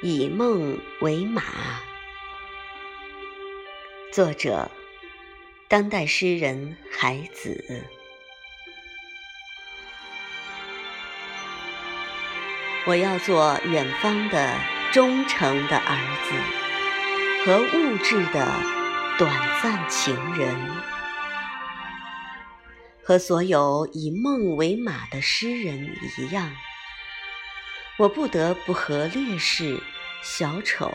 以梦为马。作者：当代诗人海子。我要做远方的忠诚的儿子，和物质的短暂情人，和所有以梦为马的诗人一样。我不得不和烈士小丑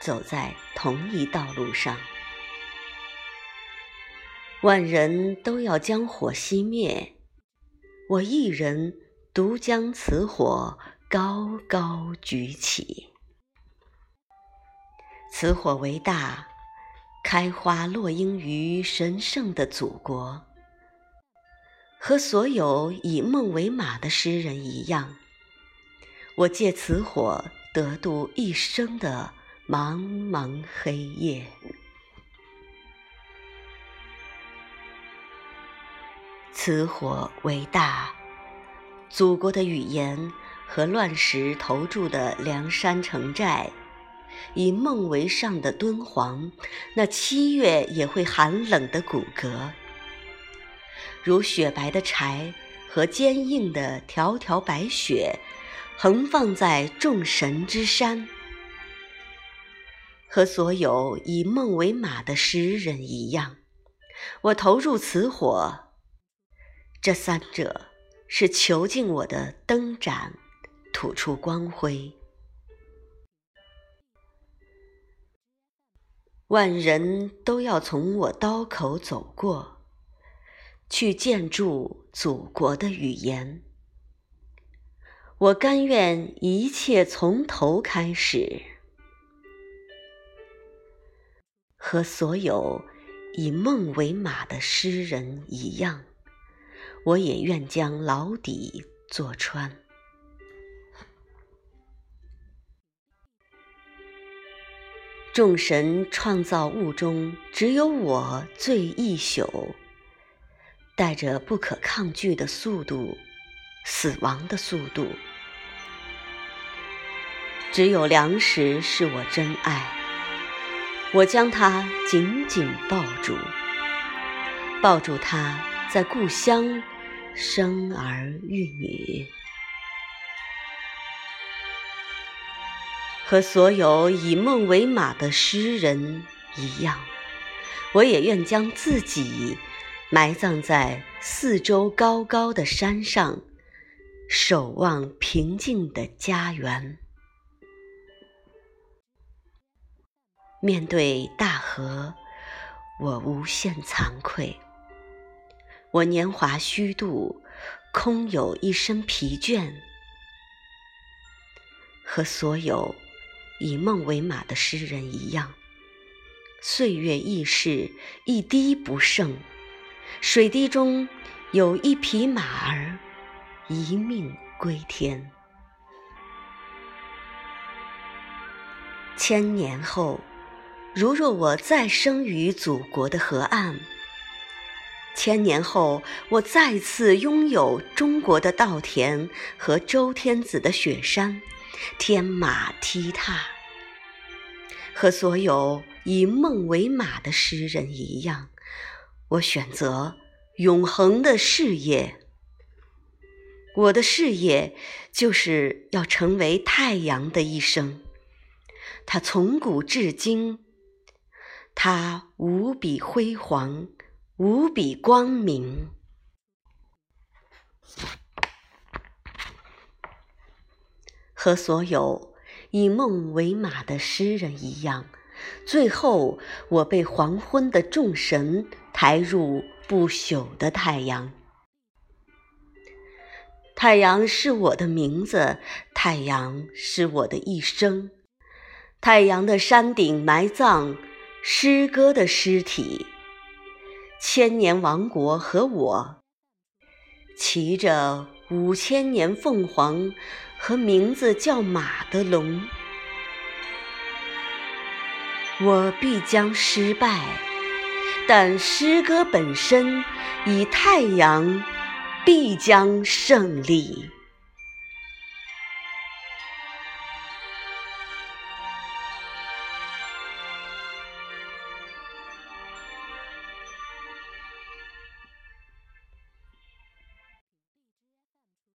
走在同一道路上。万人都要将火熄灭，我一人独将此火高高举起。此火为大，开花落英于神圣的祖国。和所有以梦为马的诗人一样。我借此火得度一生的茫茫黑夜。此火为大，祖国的语言和乱石投注的梁山城寨，以梦为上的敦煌，那七月也会寒冷的骨骼，如雪白的柴和坚硬的条条白雪。横放在众神之山，和所有以梦为马的诗人一样，我投入此火。这三者是囚禁我的灯盏，吐出光辉。万人都要从我刀口走过，去建筑祖国的语言。我甘愿一切从头开始，和所有以梦为马的诗人一样，我也愿将牢底坐穿。众神创造物中，只有我最易朽，带着不可抗拒的速度。死亡的速度，只有粮食是我真爱。我将它紧紧抱住，抱住它在故乡生儿育女，和所有以梦为马的诗人一样，我也愿将自己埋葬在四周高高的山上。守望平静的家园，面对大河，我无限惭愧。我年华虚度，空有一身疲倦。和所有以梦为马的诗人一样，岁月易逝，一滴不剩。水滴中有一匹马儿。一命归天。千年后，如若我再生于祖国的河岸；千年后，我再次拥有中国的稻田和周天子的雪山，天马踢踏，和所有以梦为马的诗人一样，我选择永恒的事业。我的事业就是要成为太阳的一生，它从古至今，它无比辉煌，无比光明。和所有以梦为马的诗人一样，最后我被黄昏的众神抬入不朽的太阳。太阳是我的名字，太阳是我的一生。太阳的山顶埋葬诗歌的尸体，千年王国和我，骑着五千年凤凰和名字叫马的龙，我必将失败，但诗歌本身以太阳。必将胜利。